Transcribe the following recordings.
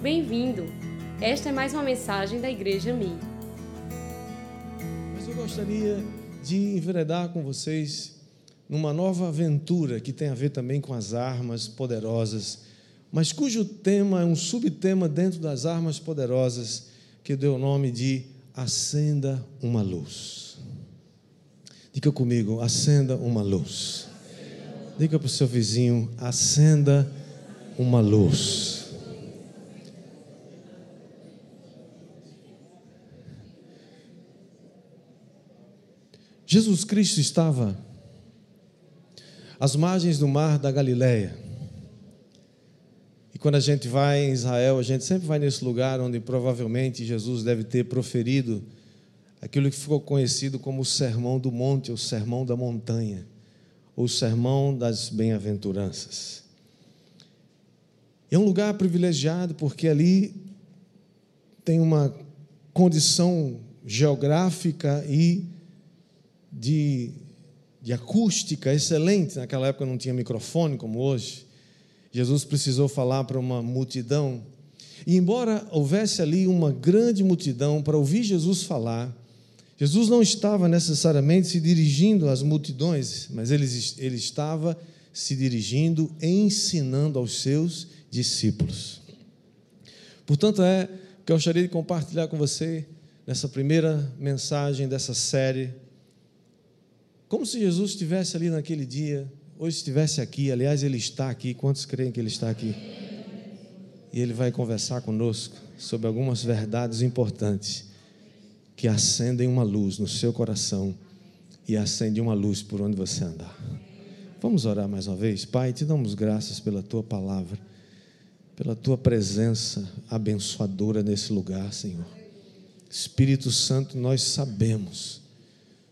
Bem-vindo! Esta é mais uma mensagem da Igreja Mi. Mas eu gostaria de enveredar com vocês numa nova aventura que tem a ver também com as armas poderosas, mas cujo tema é um subtema dentro das armas poderosas que deu o nome de Acenda uma Luz. Diga comigo, acenda uma luz. Diga para o seu vizinho, acenda uma luz. Jesus Cristo estava às margens do mar da Galileia. E quando a gente vai em Israel, a gente sempre vai nesse lugar onde provavelmente Jesus deve ter proferido aquilo que ficou conhecido como o Sermão do Monte, ou Sermão da Montanha, ou o Sermão das Bem-aventuranças. É um lugar privilegiado porque ali tem uma condição geográfica e de, de acústica excelente. Naquela época não tinha microfone como hoje. Jesus precisou falar para uma multidão. E embora houvesse ali uma grande multidão para ouvir Jesus falar, Jesus não estava necessariamente se dirigindo às multidões, mas ele, ele estava se dirigindo, ensinando aos seus discípulos. Portanto, é que eu gostaria de compartilhar com você nessa primeira mensagem dessa série, como se Jesus estivesse ali naquele dia, hoje estivesse aqui, aliás, ele está aqui. Quantos creem que ele está aqui? E ele vai conversar conosco sobre algumas verdades importantes que acendem uma luz no seu coração e acendem uma luz por onde você andar. Vamos orar mais uma vez? Pai, te damos graças pela tua palavra, pela tua presença abençoadora nesse lugar, Senhor. Espírito Santo, nós sabemos,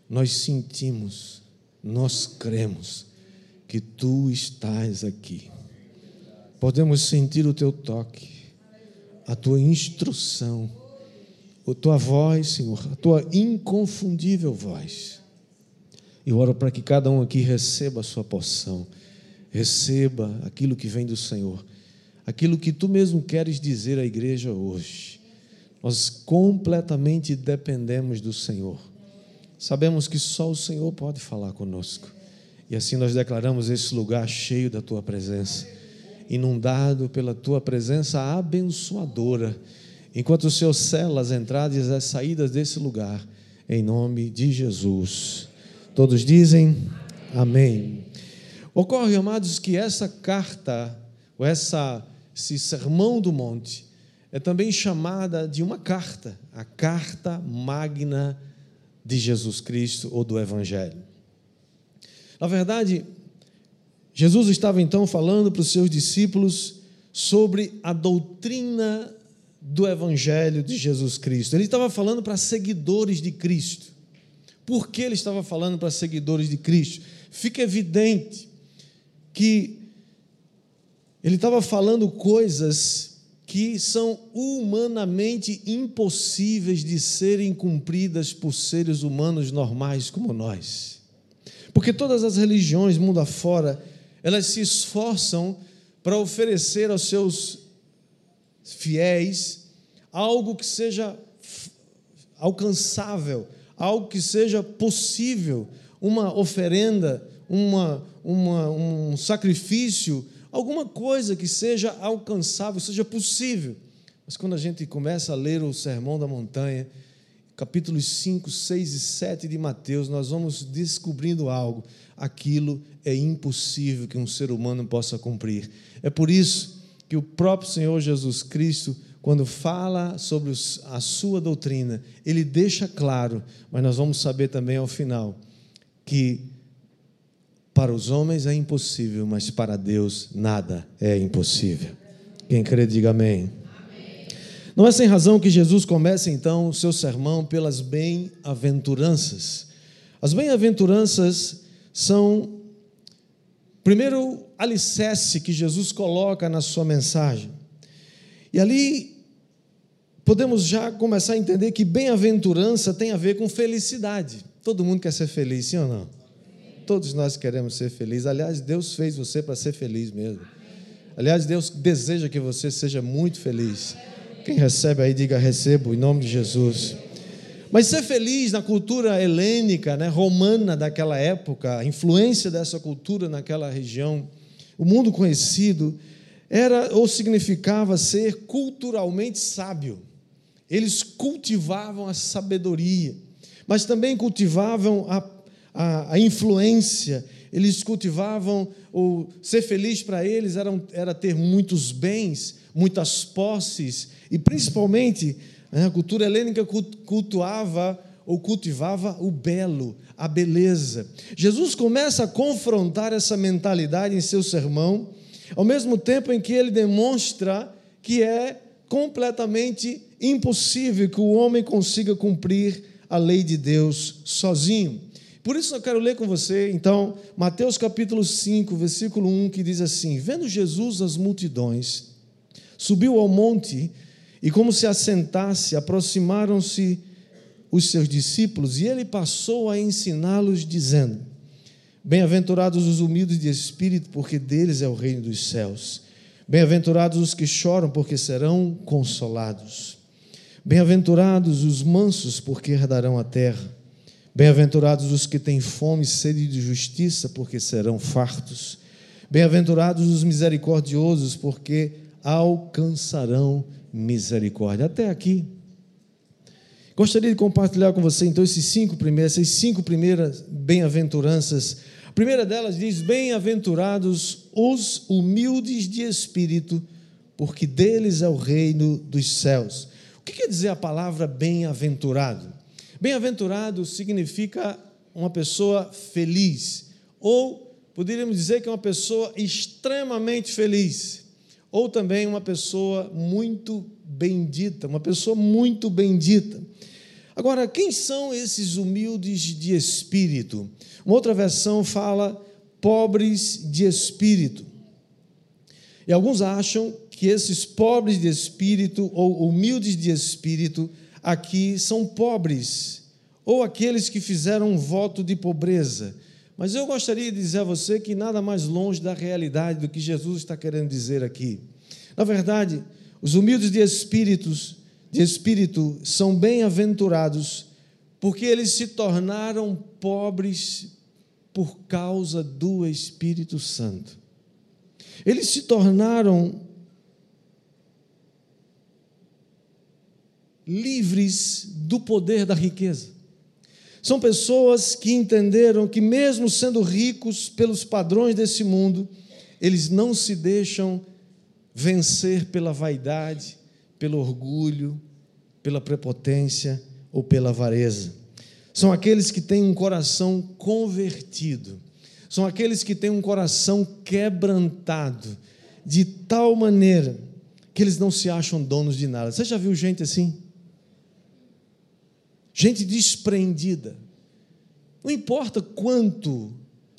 nós sentimos, nós cremos que tu estás aqui. Podemos sentir o teu toque, a tua instrução, a tua voz, Senhor, a tua inconfundível voz. Eu oro para que cada um aqui receba a sua porção, receba aquilo que vem do Senhor, aquilo que tu mesmo queres dizer à igreja hoje. Nós completamente dependemos do Senhor. Sabemos que só o Senhor pode falar conosco. E assim nós declaramos esse lugar cheio da tua presença, inundado pela tua presença abençoadora, enquanto o Senhor sela as entradas e as saídas desse lugar, em nome de Jesus. Todos dizem amém. Ocorre, amados, que essa carta, ou essa, esse sermão do monte, é também chamada de uma carta, a carta magna de Jesus Cristo ou do Evangelho. Na verdade, Jesus estava então falando para os seus discípulos sobre a doutrina do Evangelho de Jesus Cristo. Ele estava falando para seguidores de Cristo. Por que ele estava falando para seguidores de Cristo? Fica evidente que ele estava falando coisas que são humanamente impossíveis de serem cumpridas por seres humanos normais como nós. Porque todas as religiões, mundo afora, elas se esforçam para oferecer aos seus fiéis algo que seja alcançável, algo que seja possível, uma oferenda, uma, uma, um sacrifício, alguma coisa que seja alcançável, seja possível. Mas quando a gente começa a ler o Sermão da Montanha, capítulos 5, 6 e 7 de Mateus, nós vamos descobrindo algo. Aquilo é impossível que um ser humano possa cumprir. É por isso que o próprio Senhor Jesus Cristo, quando fala sobre a sua doutrina, ele deixa claro, mas nós vamos saber também ao final, que para os homens é impossível, mas para Deus nada é impossível. Quem crê, diga amém. Não é sem razão que Jesus começa então o seu sermão pelas bem-aventuranças. As bem-aventuranças são, primeiro, alicerce que Jesus coloca na sua mensagem. E ali podemos já começar a entender que bem-aventurança tem a ver com felicidade. Todo mundo quer ser feliz, sim ou não? Todos nós queremos ser felizes. Aliás, Deus fez você para ser feliz mesmo. Aliás, Deus deseja que você seja muito feliz. Quem recebe aí, diga recebo, em nome de Jesus. Mas ser feliz na cultura helênica, né, romana daquela época, a influência dessa cultura naquela região, o mundo conhecido, era ou significava ser culturalmente sábio. Eles cultivavam a sabedoria, mas também cultivavam a, a, a influência, eles cultivavam o ser feliz para eles era, era ter muitos bens, muitas posses, e principalmente né, a cultura helênica cultuava ou cultivava o belo, a beleza. Jesus começa a confrontar essa mentalidade em seu sermão, ao mesmo tempo em que ele demonstra que é completamente impossível que o homem consiga cumprir a lei de Deus sozinho. Por isso eu quero ler com você, então, Mateus capítulo 5, versículo 1, que diz assim: Vendo Jesus as multidões, subiu ao monte e, como se assentasse, aproximaram-se os seus discípulos e ele passou a ensiná-los, dizendo: Bem-aventurados os humildes de espírito, porque deles é o reino dos céus. Bem-aventurados os que choram, porque serão consolados. Bem-aventurados os mansos, porque herdarão a terra. Bem-aventurados os que têm fome e sede de justiça, porque serão fartos. Bem-aventurados os misericordiosos, porque alcançarão misericórdia. Até aqui. Gostaria de compartilhar com você então esses cinco primeiros, essas cinco primeiras bem-aventuranças. A primeira delas diz: Bem-aventurados os humildes de espírito, porque deles é o reino dos céus. O que quer dizer a palavra bem-aventurado? Bem-aventurado significa uma pessoa feliz, ou poderíamos dizer que é uma pessoa extremamente feliz, ou também uma pessoa muito bendita, uma pessoa muito bendita. Agora, quem são esses humildes de espírito? Uma outra versão fala pobres de espírito. E alguns acham que esses pobres de espírito ou humildes de espírito aqui são pobres, ou aqueles que fizeram um voto de pobreza. Mas eu gostaria de dizer a você que nada mais longe da realidade do que Jesus está querendo dizer aqui. Na verdade, os humildes de espíritos, de espírito são bem-aventurados, porque eles se tornaram pobres por causa do Espírito Santo. Eles se tornaram livres do poder da riqueza. São pessoas que entenderam que, mesmo sendo ricos pelos padrões desse mundo, eles não se deixam vencer pela vaidade, pelo orgulho, pela prepotência ou pela avareza. São aqueles que têm um coração convertido, são aqueles que têm um coração quebrantado, de tal maneira que eles não se acham donos de nada. Você já viu gente assim? Gente desprendida. Não importa quanto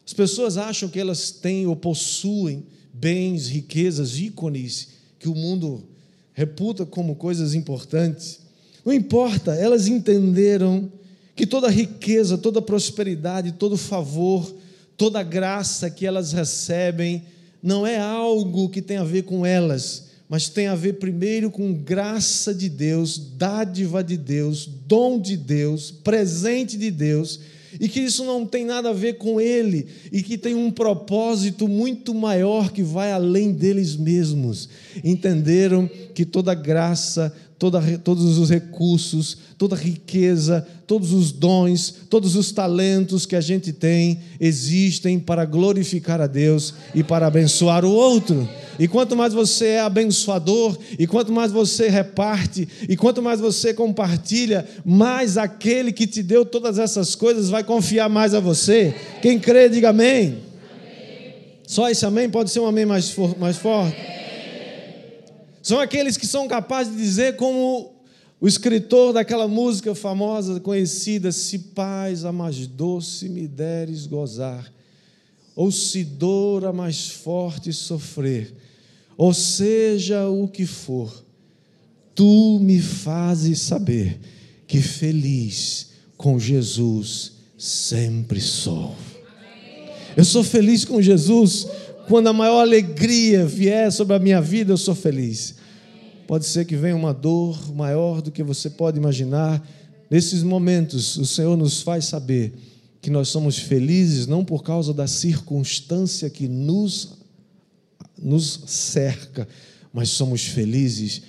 as pessoas acham que elas têm ou possuem bens, riquezas, ícones que o mundo reputa como coisas importantes. Não importa, elas entenderam que toda riqueza, toda prosperidade, todo favor, toda graça que elas recebem não é algo que tem a ver com elas, mas tem a ver primeiro com graça de Deus, dádiva de Deus, dom de Deus, presente de Deus, e que isso não tem nada a ver com ele, e que tem um propósito muito maior que vai além deles mesmos. Entenderam que toda graça, toda, todos os recursos, toda riqueza, todos os dons, todos os talentos que a gente tem existem para glorificar a Deus e para abençoar o outro. E quanto mais você é abençoador, e quanto mais você reparte, e quanto mais você compartilha, mais aquele que te deu todas essas coisas vai confiar mais a você. Quem crê, diga amém. Só esse amém pode ser um amém mais, for, mais forte. São aqueles que são capazes de dizer, como o escritor daquela música famosa, conhecida, se paz a mais doce me deres gozar, ou se dor a mais forte sofrer, ou seja o que for, tu me fazes saber que feliz com Jesus sempre sou. Eu sou feliz com Jesus Quando a maior alegria vier sobre a minha vida, eu sou feliz. Pode ser que venha uma dor maior do que você pode imaginar. Nesses momentos, o Senhor nos faz saber que nós somos felizes não por causa da circunstância que nos, nos cerca, mas somos felizes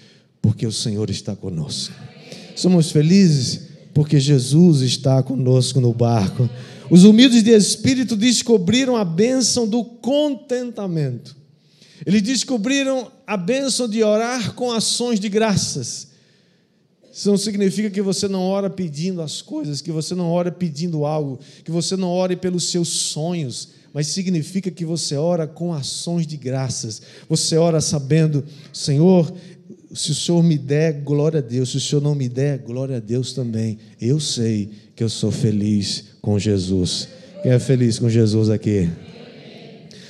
porque o Senhor está conosco. Somos felizes porque Jesus está conosco no barco. Os humildes de espírito descobriram a bênção do contentamento. Eles descobriram a bênção de orar com ações de graças. Isso não significa que você não ora pedindo as coisas, que você não ora pedindo algo, que você não ore pelos seus sonhos, mas significa que você ora com ações de graças. Você ora sabendo, Senhor, se o Senhor me der, glória a Deus. Se o Senhor não me der, glória a Deus também. Eu sei que eu sou feliz com Jesus. Quem é feliz com Jesus aqui?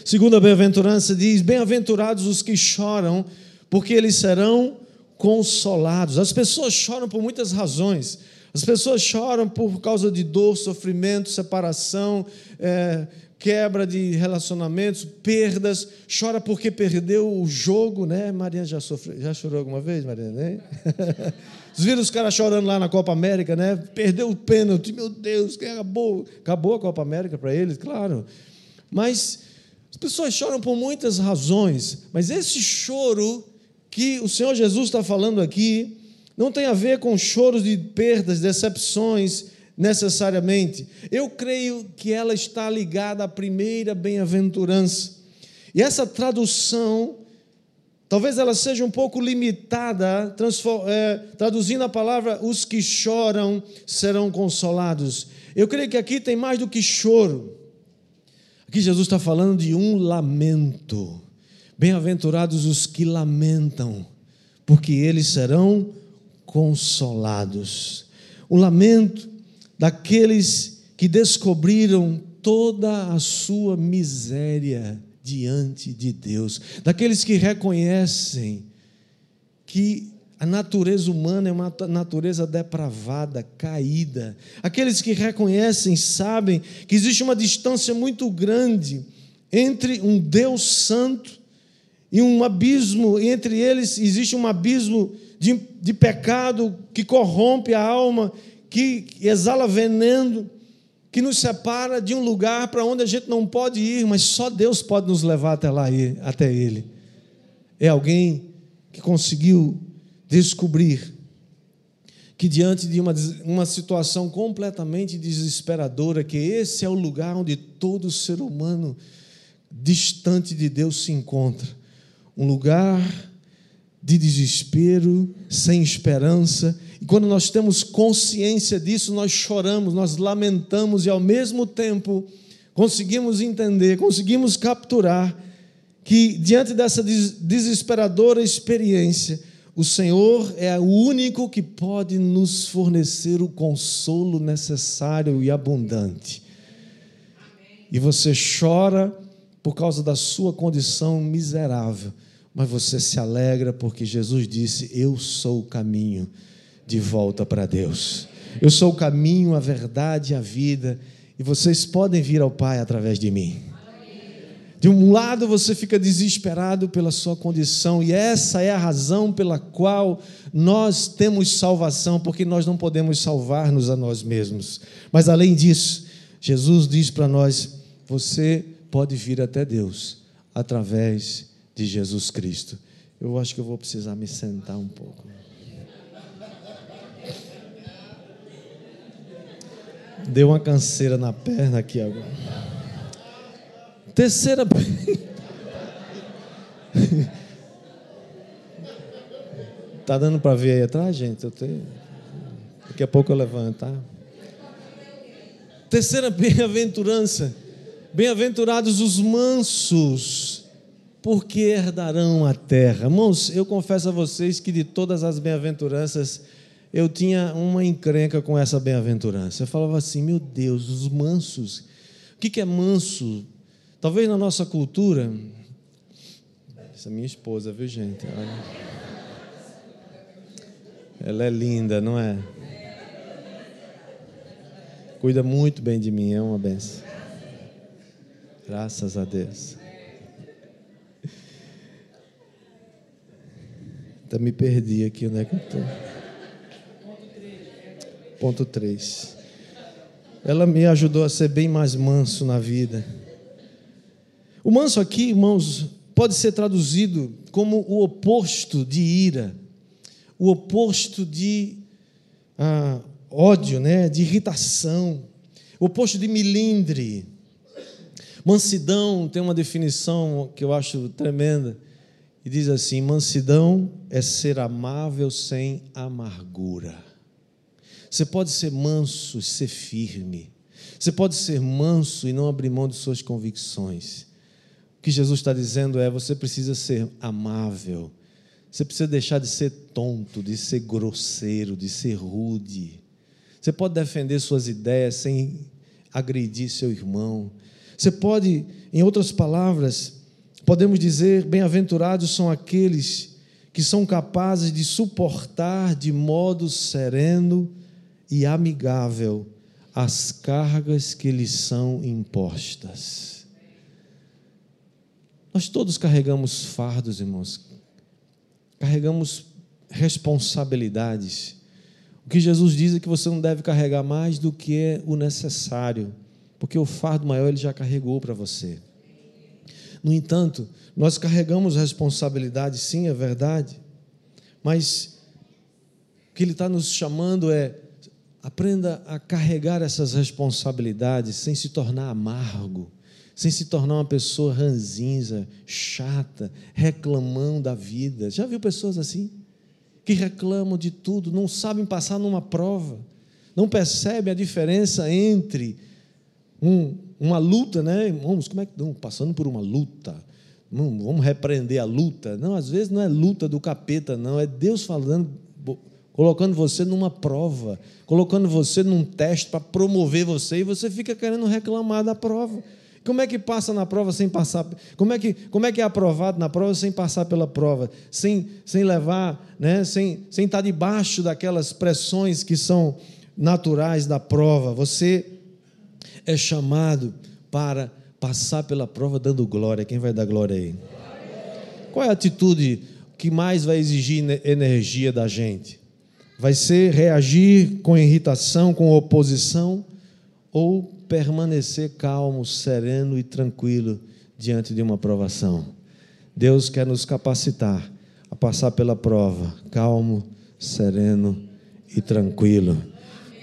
Segunda bem-aventurança diz: Bem-aventurados os que choram, porque eles serão consolados. As pessoas choram por muitas razões. As pessoas choram por causa de dor, sofrimento, separação, é, quebra de relacionamentos, perdas, chora porque perdeu o jogo, né? Maria já sofreu, já chorou alguma vez, Maria, né? Vocês viram os caras chorando lá na Copa América, né? Perdeu o pênalti, meu Deus, acabou? Acabou a Copa América para eles, claro. Mas as pessoas choram por muitas razões, mas esse choro que o Senhor Jesus está falando aqui não tem a ver com choros de perdas, decepções, necessariamente. Eu creio que ela está ligada à primeira bem-aventurança. E essa tradução, talvez ela seja um pouco limitada, é, traduzindo a palavra: os que choram serão consolados. Eu creio que aqui tem mais do que choro. Aqui Jesus está falando de um lamento. Bem-aventurados os que lamentam, porque eles serão consolados. O lamento daqueles que descobriram toda a sua miséria diante de Deus, daqueles que reconhecem que a natureza humana é uma natureza depravada, caída. Aqueles que reconhecem, sabem que existe uma distância muito grande entre um Deus santo e um abismo, entre eles existe um abismo de, de pecado que corrompe a alma que exala veneno, que nos separa de um lugar para onde a gente não pode ir, mas só Deus pode nos levar até lá, até Ele. É alguém que conseguiu descobrir que diante de uma, uma situação completamente desesperadora, que esse é o lugar onde todo ser humano distante de Deus se encontra. Um lugar de desespero, sem esperança, e quando nós temos consciência disso, nós choramos, nós lamentamos e ao mesmo tempo conseguimos entender, conseguimos capturar que diante dessa desesperadora experiência, o Senhor é o único que pode nos fornecer o consolo necessário e abundante. E você chora por causa da sua condição miserável, mas você se alegra porque Jesus disse: Eu sou o caminho de volta para Deus. Eu sou o caminho, a verdade e a vida, e vocês podem vir ao Pai através de mim. De um lado você fica desesperado pela sua condição, e essa é a razão pela qual nós temos salvação, porque nós não podemos salvar-nos a nós mesmos. Mas além disso, Jesus diz para nós: você pode vir até Deus através de Jesus Cristo. Eu acho que eu vou precisar me sentar um pouco. Deu uma canseira na perna aqui agora. Terceira. tá dando para ver aí atrás, gente? Eu tenho... Daqui a pouco eu levanto, tá? Terceira bem-aventurança. Bem-aventurados os mansos, porque herdarão a terra. Irmãos, eu confesso a vocês que de todas as bem-aventuranças, eu tinha uma encrenca com essa bem-aventurança. Eu falava assim, meu Deus, os mansos. O que é manso? Talvez na nossa cultura. Essa é minha esposa, viu, gente? Ela é linda, não é? Cuida muito bem de mim, é uma benção. Graças a Deus. Até me perdi aqui, onde é que eu estou? Ponto 3. Ela me ajudou a ser bem mais manso na vida. O manso aqui, irmãos, pode ser traduzido como o oposto de ira, o oposto de ah, ódio, né? de irritação, o oposto de milindre. Mansidão tem uma definição que eu acho tremenda e diz assim: mansidão é ser amável sem amargura. Você pode ser manso e ser firme. Você pode ser manso e não abrir mão de suas convicções. O que Jesus está dizendo é: você precisa ser amável. Você precisa deixar de ser tonto, de ser grosseiro, de ser rude. Você pode defender suas ideias sem agredir seu irmão. Você pode, em outras palavras, podemos dizer: bem-aventurados são aqueles que são capazes de suportar de modo sereno e amigável as cargas que lhes são impostas. Nós todos carregamos fardos, irmãos, carregamos responsabilidades. O que Jesus diz é que você não deve carregar mais do que é o necessário, porque o fardo maior ele já carregou para você. No entanto, nós carregamos responsabilidade, sim, é verdade, mas o que Ele está nos chamando é aprenda a carregar essas responsabilidades sem se tornar amargo, sem se tornar uma pessoa ranzinza, chata, reclamando da vida. Já viu pessoas assim? Que reclamam de tudo, não sabem passar numa prova, não percebem a diferença entre um, uma luta, né? Vamos, como é que não, passando por uma luta? Não, vamos repreender a luta? Não, às vezes não é luta do capeta, não, é Deus falando, colocando você numa prova, colocando você num teste para promover você e você fica querendo reclamar da prova. Como é que passa na prova sem passar? Como é que, como é, que é aprovado na prova sem passar pela prova? Sem, sem levar, né? sem, sem estar debaixo daquelas pressões que são naturais da prova. Você é chamado para passar pela prova dando glória. Quem vai dar glória aí? Qual é a atitude que mais vai exigir energia da gente? Vai ser reagir com irritação, com oposição ou permanecer calmo, sereno e tranquilo diante de uma provação? Deus quer nos capacitar a passar pela prova, calmo, sereno e tranquilo,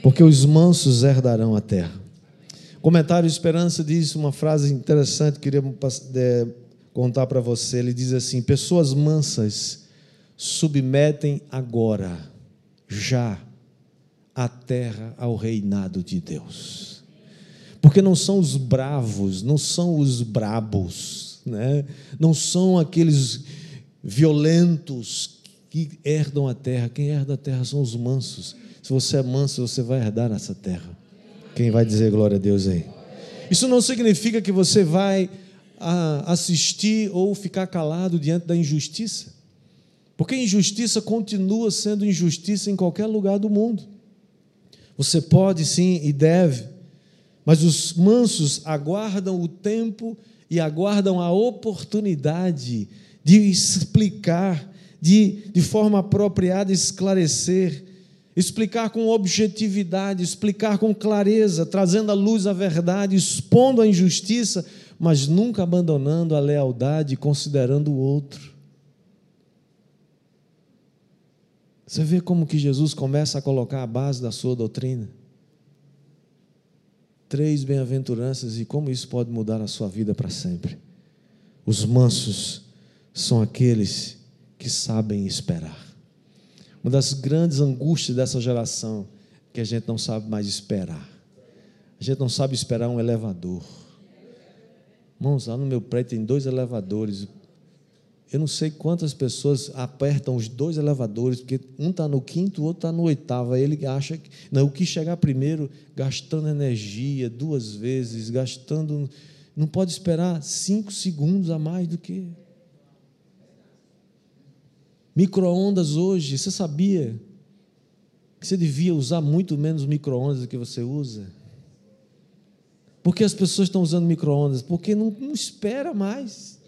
porque os mansos herdarão a terra. Comentário Esperança diz uma frase interessante que queria é, contar para você. Ele diz assim: Pessoas mansas submetem agora, já, a terra ao reinado de Deus. Porque não são os bravos, não são os brabos, né? não são aqueles violentos que herdam a terra. Quem herda a terra são os mansos. Se você é manso, você vai herdar essa terra. Quem vai dizer glória a Deus aí? Isso não significa que você vai ah, assistir ou ficar calado diante da injustiça. Porque injustiça continua sendo injustiça em qualquer lugar do mundo. Você pode sim e deve, mas os mansos aguardam o tempo e aguardam a oportunidade de explicar, de, de forma apropriada esclarecer explicar com objetividade, explicar com clareza, trazendo à luz a verdade, expondo a injustiça, mas nunca abandonando a lealdade considerando o outro. Você vê como que Jesus começa a colocar a base da sua doutrina? Três bem-aventuranças e como isso pode mudar a sua vida para sempre. Os mansos são aqueles que sabem esperar. Uma das grandes angústias dessa geração que a gente não sabe mais esperar. A gente não sabe esperar um elevador. Irmãos, lá no meu prédio tem dois elevadores. Eu não sei quantas pessoas apertam os dois elevadores, porque um está no quinto, o outro está no oitavo. Aí ele acha que não, o que chegar primeiro, gastando energia duas vezes, gastando. Não pode esperar cinco segundos a mais do que. Microondas hoje, você sabia que você devia usar muito menos microondas do que você usa? Por que as pessoas estão usando microondas? Porque não, não espera mais.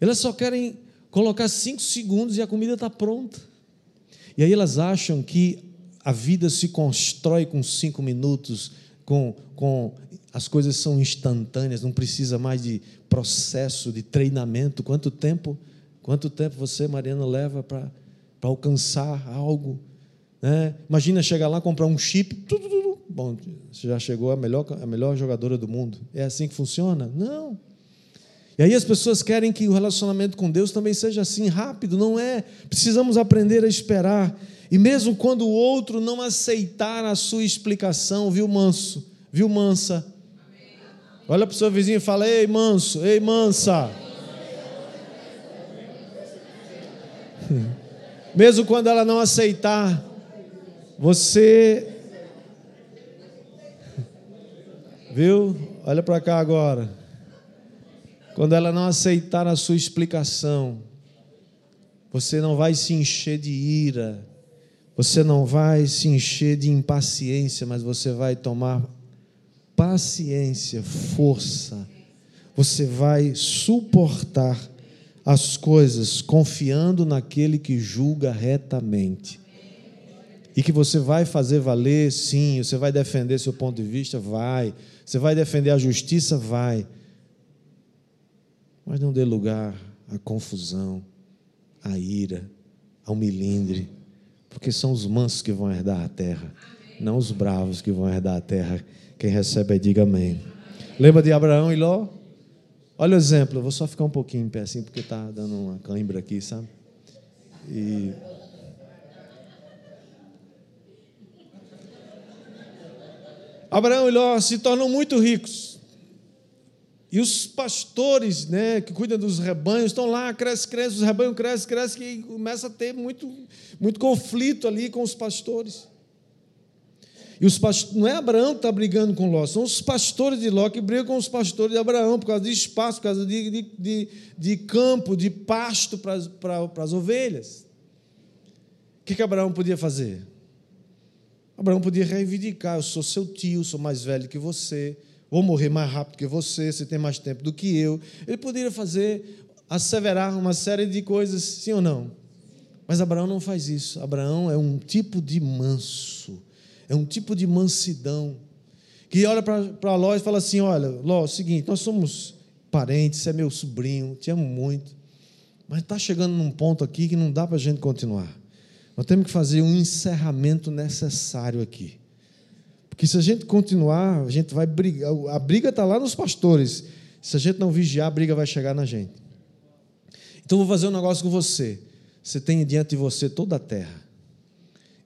Elas só querem colocar cinco segundos e a comida está pronta. E aí elas acham que a vida se constrói com cinco minutos, com, com as coisas são instantâneas, não precisa mais de processo, de treinamento. Quanto tempo, quanto tempo você, Mariana, leva para alcançar algo? Né? Imagina chegar lá, comprar um chip, tudo, tudo, bom, você já chegou a melhor, a melhor jogadora do mundo. É assim que funciona? Não. E aí as pessoas querem que o relacionamento com Deus também seja assim, rápido, não é. Precisamos aprender a esperar. E mesmo quando o outro não aceitar a sua explicação, viu, manso? Viu, mansa? Olha para o seu vizinho e fala: Ei, manso, ei, mansa. Mesmo quando ela não aceitar, você. Viu? Olha para cá agora. Quando ela não aceitar a sua explicação, você não vai se encher de ira, você não vai se encher de impaciência, mas você vai tomar paciência, força. Você vai suportar as coisas confiando naquele que julga retamente. E que você vai fazer valer, sim, você vai defender seu ponto de vista, vai. Você vai defender a justiça, vai mas não dê lugar à confusão, à ira, ao milindre, porque são os mansos que vão herdar a terra, não os bravos que vão herdar a terra. Quem recebe, diga amém. Lembra de Abraão e Ló? Olha o exemplo, eu vou só ficar um pouquinho em pé assim, porque está dando uma cãibra aqui, sabe? E. Abraão e Ló se tornam muito ricos. E os pastores, né, que cuidam dos rebanhos, estão lá, cresce, cresce, os rebanhos crescem, crescem, e começa a ter muito, muito conflito ali com os pastores. E os não é Abraão que está brigando com Ló, são os pastores de Ló que brigam com os pastores de Abraão, por causa de espaço, por causa de, de, de, de campo, de pasto para para, para as ovelhas. O que, que Abraão podia fazer? Abraão podia reivindicar: eu sou seu tio, sou mais velho que você, vou morrer mais rápido que você, você tem mais tempo do que eu. Ele poderia fazer, asseverar uma série de coisas, sim ou não? Mas Abraão não faz isso. Abraão é um tipo de manso, é um tipo de mansidão, que olha para Ló e fala assim: Olha, Ló, é o seguinte, nós somos parentes, você é meu sobrinho, te amo muito, mas está chegando num ponto aqui que não dá para a gente continuar. Nós temos que fazer um encerramento necessário aqui. Porque se a gente continuar, a gente vai brigar. A briga está lá nos pastores. Se a gente não vigiar, a briga vai chegar na gente. Então, vou fazer um negócio com você. Você tem diante de você toda a terra.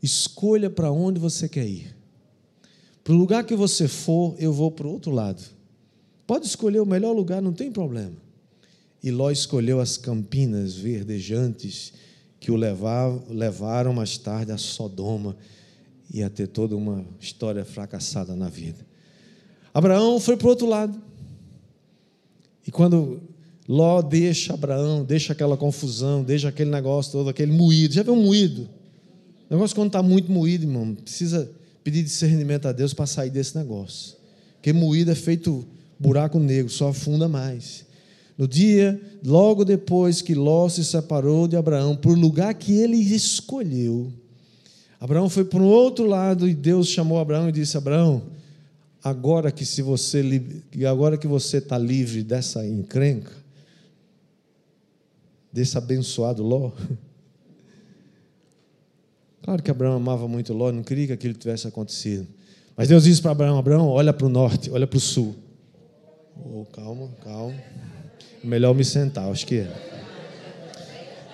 Escolha para onde você quer ir. Para o lugar que você for, eu vou para o outro lado. Pode escolher o melhor lugar, não tem problema. E Ló escolheu as campinas verdejantes que o levaram mais tarde a Sodoma ia ter toda uma história fracassada na vida. Abraão foi para o outro lado. E quando Ló deixa Abraão, deixa aquela confusão, deixa aquele negócio todo, aquele moído. Já viu um moído? O negócio quando está muito moído, irmão, precisa pedir discernimento a Deus para sair desse negócio. Porque moído é feito buraco negro, só afunda mais. No dia, logo depois que Ló se separou de Abraão, por lugar que ele escolheu, Abraão foi para o outro lado e Deus chamou Abraão e disse: Abraão, agora que se você agora que você está livre dessa encrenca, desse abençoado Ló. Claro que Abraão amava muito Ló, não queria que aquilo tivesse acontecido. Mas Deus disse para Abraão: Abraão, olha para o norte, olha para o sul. Oh, calma, calma. Melhor me sentar, acho que é.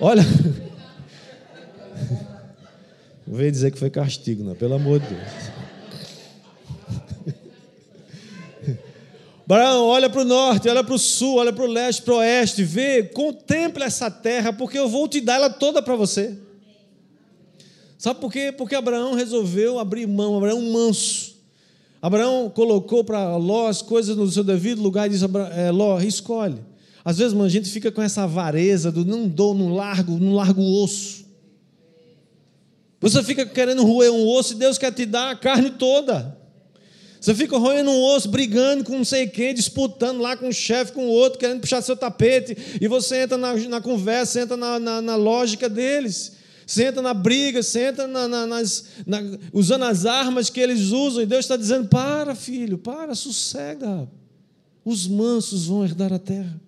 Olha. Não veio dizer que foi castigo, não, pelo amor de Deus. Abraão, olha para o norte, olha para o sul, olha para o leste, para o oeste, vê, contempla essa terra, porque eu vou te dar ela toda para você. Sabe por quê? Porque Abraão resolveu abrir mão, Abraão manso. Abraão colocou para Ló as coisas no seu devido lugar e disse: é, Ló, escolhe. Às vezes, mano, a gente fica com essa avareza do não dou, não largo, não largo o osso. Você fica querendo roer um osso e Deus quer te dar a carne toda. Você fica roendo um osso, brigando com não sei quem, disputando lá com um chefe, com o outro, querendo puxar seu tapete, e você entra na, na conversa, entra na, na, na, lógica deles. Entra na briga, você entra na, nas, usando as armas que eles usam, e Deus está dizendo: para, filho, para, sossega. Os mansos vão herdar a terra.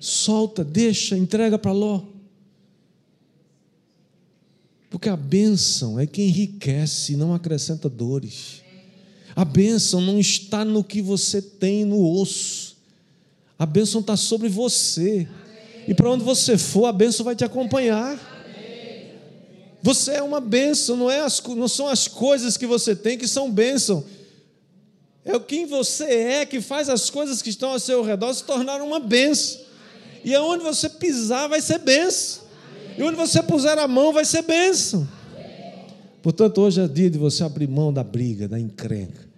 Solta, deixa, entrega para Ló. Porque a bênção é que enriquece, não acrescenta dores. A bênção não está no que você tem no osso. A bênção está sobre você. E para onde você for, a bênção vai te acompanhar. Você é uma bênção, não, é as, não são as coisas que você tem que são bênção. É o quem você é que faz as coisas que estão ao seu redor se tornar uma bênção. E aonde você pisar vai ser bênção. E onde você puser a mão vai ser bênção. Portanto, hoje é dia de você abrir mão da briga, da encrenca.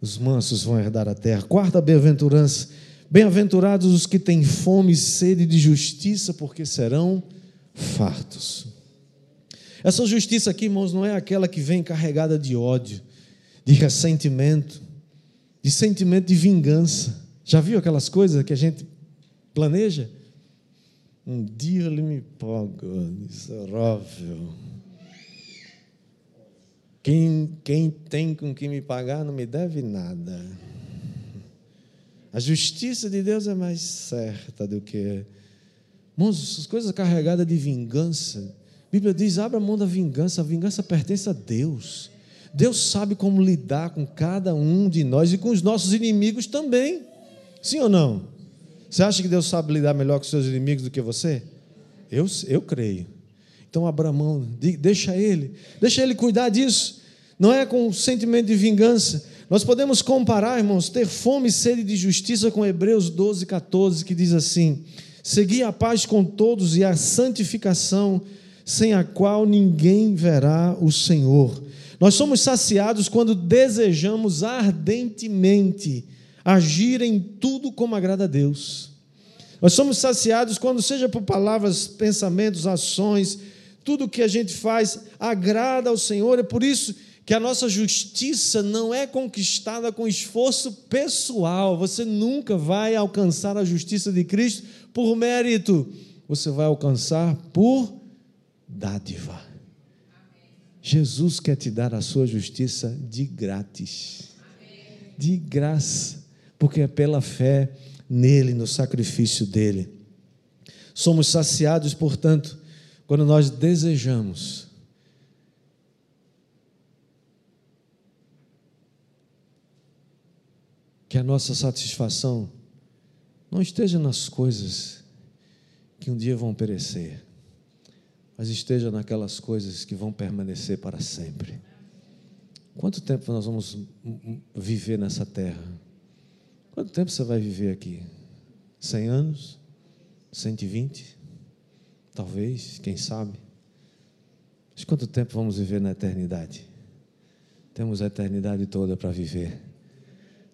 Os mansos vão herdar a terra. Quarta bem-aventurança. Bem-aventurados os que têm fome e sede de justiça, porque serão fartos. Essa justiça aqui, irmãos, não é aquela que vem carregada de ódio, de ressentimento, de sentimento de vingança. Já viu aquelas coisas que a gente planeja? Um dia ele me paga, miserável. Quem, quem tem com que me pagar não me deve nada. A justiça de Deus é mais certa do que. Irmãos, essas coisas carregadas de vingança. Bíblia diz: abra mão da vingança, a vingança pertence a Deus. Deus sabe como lidar com cada um de nós e com os nossos inimigos também. Sim ou não? Você acha que Deus sabe lidar melhor com seus inimigos do que você? Eu, eu creio. Então abra mão, deixa ele, deixa ele cuidar disso. Não é com sentimento de vingança. Nós podemos comparar, irmãos, ter fome e sede de justiça com Hebreus 12, 14, que diz assim: Segui a paz com todos e a santificação, sem a qual ninguém verá o Senhor. Nós somos saciados quando desejamos ardentemente agir em tudo como agrada a Deus. Nós somos saciados quando, seja por palavras, pensamentos, ações, tudo que a gente faz agrada ao Senhor. É por isso que a nossa justiça não é conquistada com esforço pessoal. Você nunca vai alcançar a justiça de Cristo por mérito. Você vai alcançar por dádiva. Jesus quer te dar a sua justiça de grátis. De graça, porque é pela fé nele, no sacrifício dele. Somos saciados, portanto, quando nós desejamos que a nossa satisfação não esteja nas coisas que um dia vão perecer, mas esteja naquelas coisas que vão permanecer para sempre. Quanto tempo nós vamos viver nessa terra? Quanto tempo você vai viver aqui? 100 anos? 120? Talvez, quem sabe. Mas quanto tempo vamos viver na eternidade? Temos a eternidade toda para viver.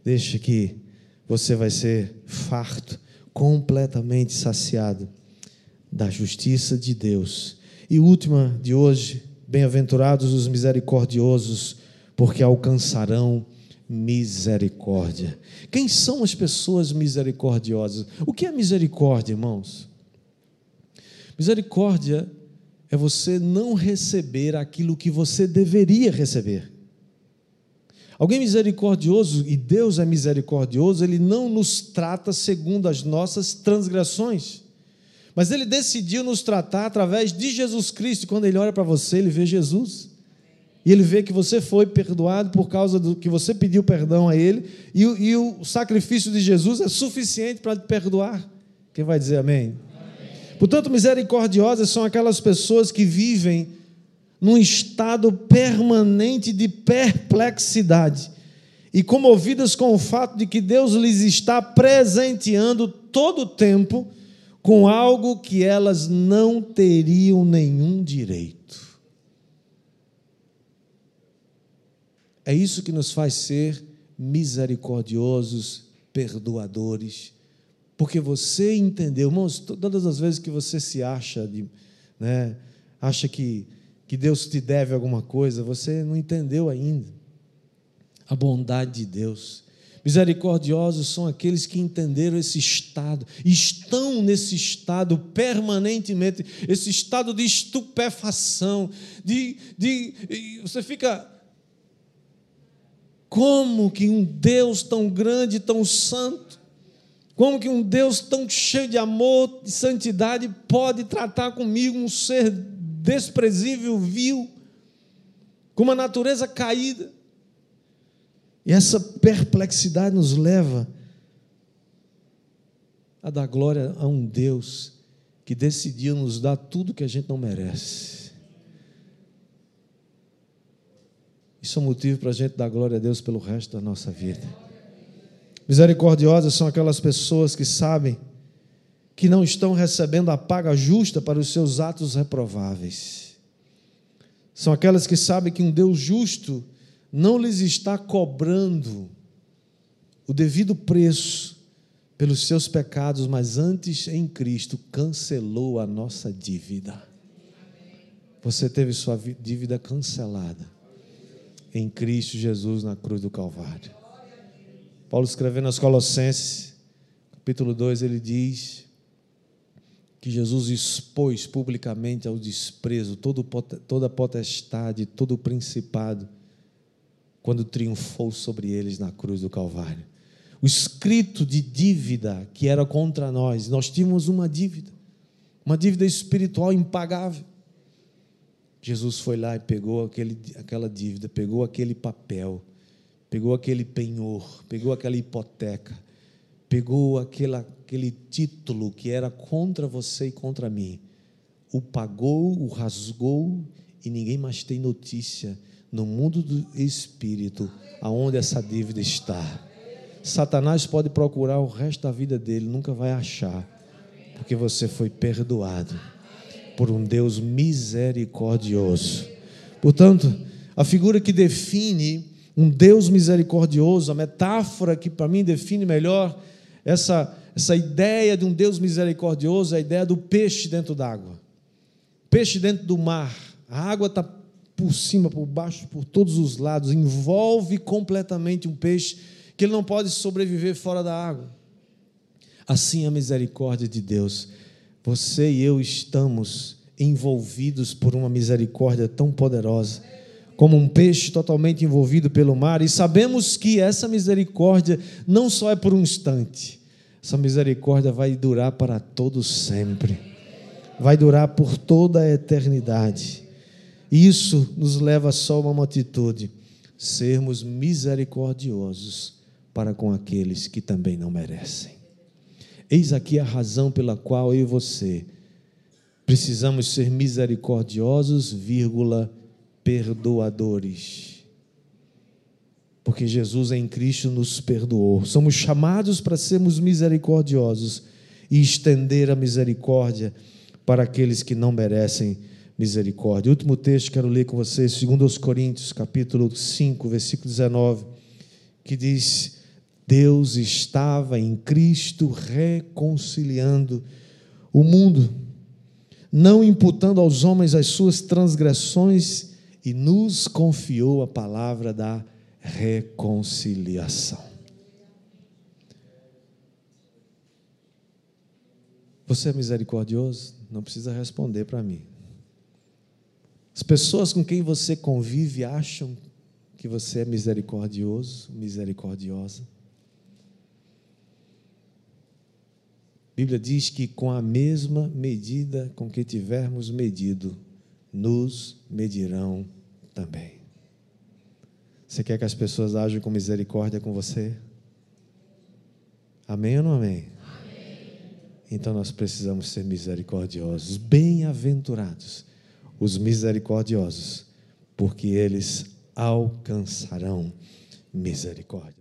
Deixa que você vai ser farto, completamente saciado da justiça de Deus. E última de hoje, bem-aventurados os misericordiosos, porque alcançarão misericórdia. Quem são as pessoas misericordiosas? O que é misericórdia, irmãos? Misericórdia é você não receber aquilo que você deveria receber. Alguém misericordioso, e Deus é misericordioso, ele não nos trata segundo as nossas transgressões, mas ele decidiu nos tratar através de Jesus Cristo. Quando ele olha para você, ele vê Jesus. E ele vê que você foi perdoado por causa do que você pediu perdão a ele, e, e o sacrifício de Jesus é suficiente para te perdoar. Quem vai dizer amém? Portanto, misericordiosas são aquelas pessoas que vivem num estado permanente de perplexidade e comovidas com o fato de que Deus lhes está presenteando todo o tempo com algo que elas não teriam nenhum direito. É isso que nos faz ser misericordiosos, perdoadores porque você entendeu, irmãos, todas as vezes que você se acha, de, né, acha que, que Deus te deve alguma coisa, você não entendeu ainda. a bondade de Deus. Misericordiosos são aqueles que entenderam esse estado, estão nesse estado permanentemente, esse estado de estupefação, de, de você fica como que um Deus tão grande, tão santo, como que um Deus tão cheio de amor, de santidade pode tratar comigo um ser desprezível, vil, com uma natureza caída? E essa perplexidade nos leva a dar glória a um Deus que decidiu nos dar tudo que a gente não merece. Isso é um motivo para a gente dar glória a Deus pelo resto da nossa vida. Misericordiosas são aquelas pessoas que sabem que não estão recebendo a paga justa para os seus atos reprováveis. São aquelas que sabem que um Deus justo não lhes está cobrando o devido preço pelos seus pecados, mas antes em Cristo cancelou a nossa dívida. Você teve sua dívida cancelada em Cristo Jesus na cruz do Calvário. Paulo escrevendo aos Colossenses, capítulo 2, ele diz que Jesus expôs publicamente ao desprezo toda potestade, todo principado quando triunfou sobre eles na cruz do Calvário. O escrito de dívida que era contra nós, nós tínhamos uma dívida, uma dívida espiritual impagável. Jesus foi lá e pegou aquele, aquela dívida, pegou aquele papel, pegou aquele penhor, pegou aquela hipoteca, pegou aquela, aquele título que era contra você e contra mim, o pagou, o rasgou e ninguém mais tem notícia no mundo do espírito, aonde essa dívida está. Satanás pode procurar o resto da vida dele, nunca vai achar, porque você foi perdoado por um Deus misericordioso. Portanto, a figura que define um Deus misericordioso, a metáfora que para mim define melhor essa, essa ideia de um Deus misericordioso, é a ideia do peixe dentro d'água. Peixe dentro do mar. A água está por cima, por baixo, por todos os lados, envolve completamente um peixe que ele não pode sobreviver fora da água. Assim a misericórdia de Deus. Você e eu estamos envolvidos por uma misericórdia tão poderosa, como um peixe totalmente envolvido pelo mar, e sabemos que essa misericórdia não só é por um instante, essa misericórdia vai durar para todo sempre. Vai durar por toda a eternidade. Isso nos leva só a uma atitude: sermos misericordiosos para com aqueles que também não merecem. Eis aqui a razão pela qual eu e você precisamos ser misericordiosos, vírgula, perdoadores. Porque Jesus em Cristo nos perdoou. Somos chamados para sermos misericordiosos e estender a misericórdia para aqueles que não merecem misericórdia. O último texto que quero ler com vocês, 2 Coríntios, capítulo 5, versículo 19, que diz: Deus estava em Cristo reconciliando o mundo, não imputando aos homens as suas transgressões, e nos confiou a palavra da reconciliação. Você é misericordioso? Não precisa responder para mim. As pessoas com quem você convive acham que você é misericordioso, misericordiosa. A Bíblia diz que com a mesma medida com que tivermos medido, nos medirão também. Você quer que as pessoas ajam com misericórdia com você? Amém ou não amém? amém. Então nós precisamos ser misericordiosos, bem-aventurados os misericordiosos, porque eles alcançarão misericórdia.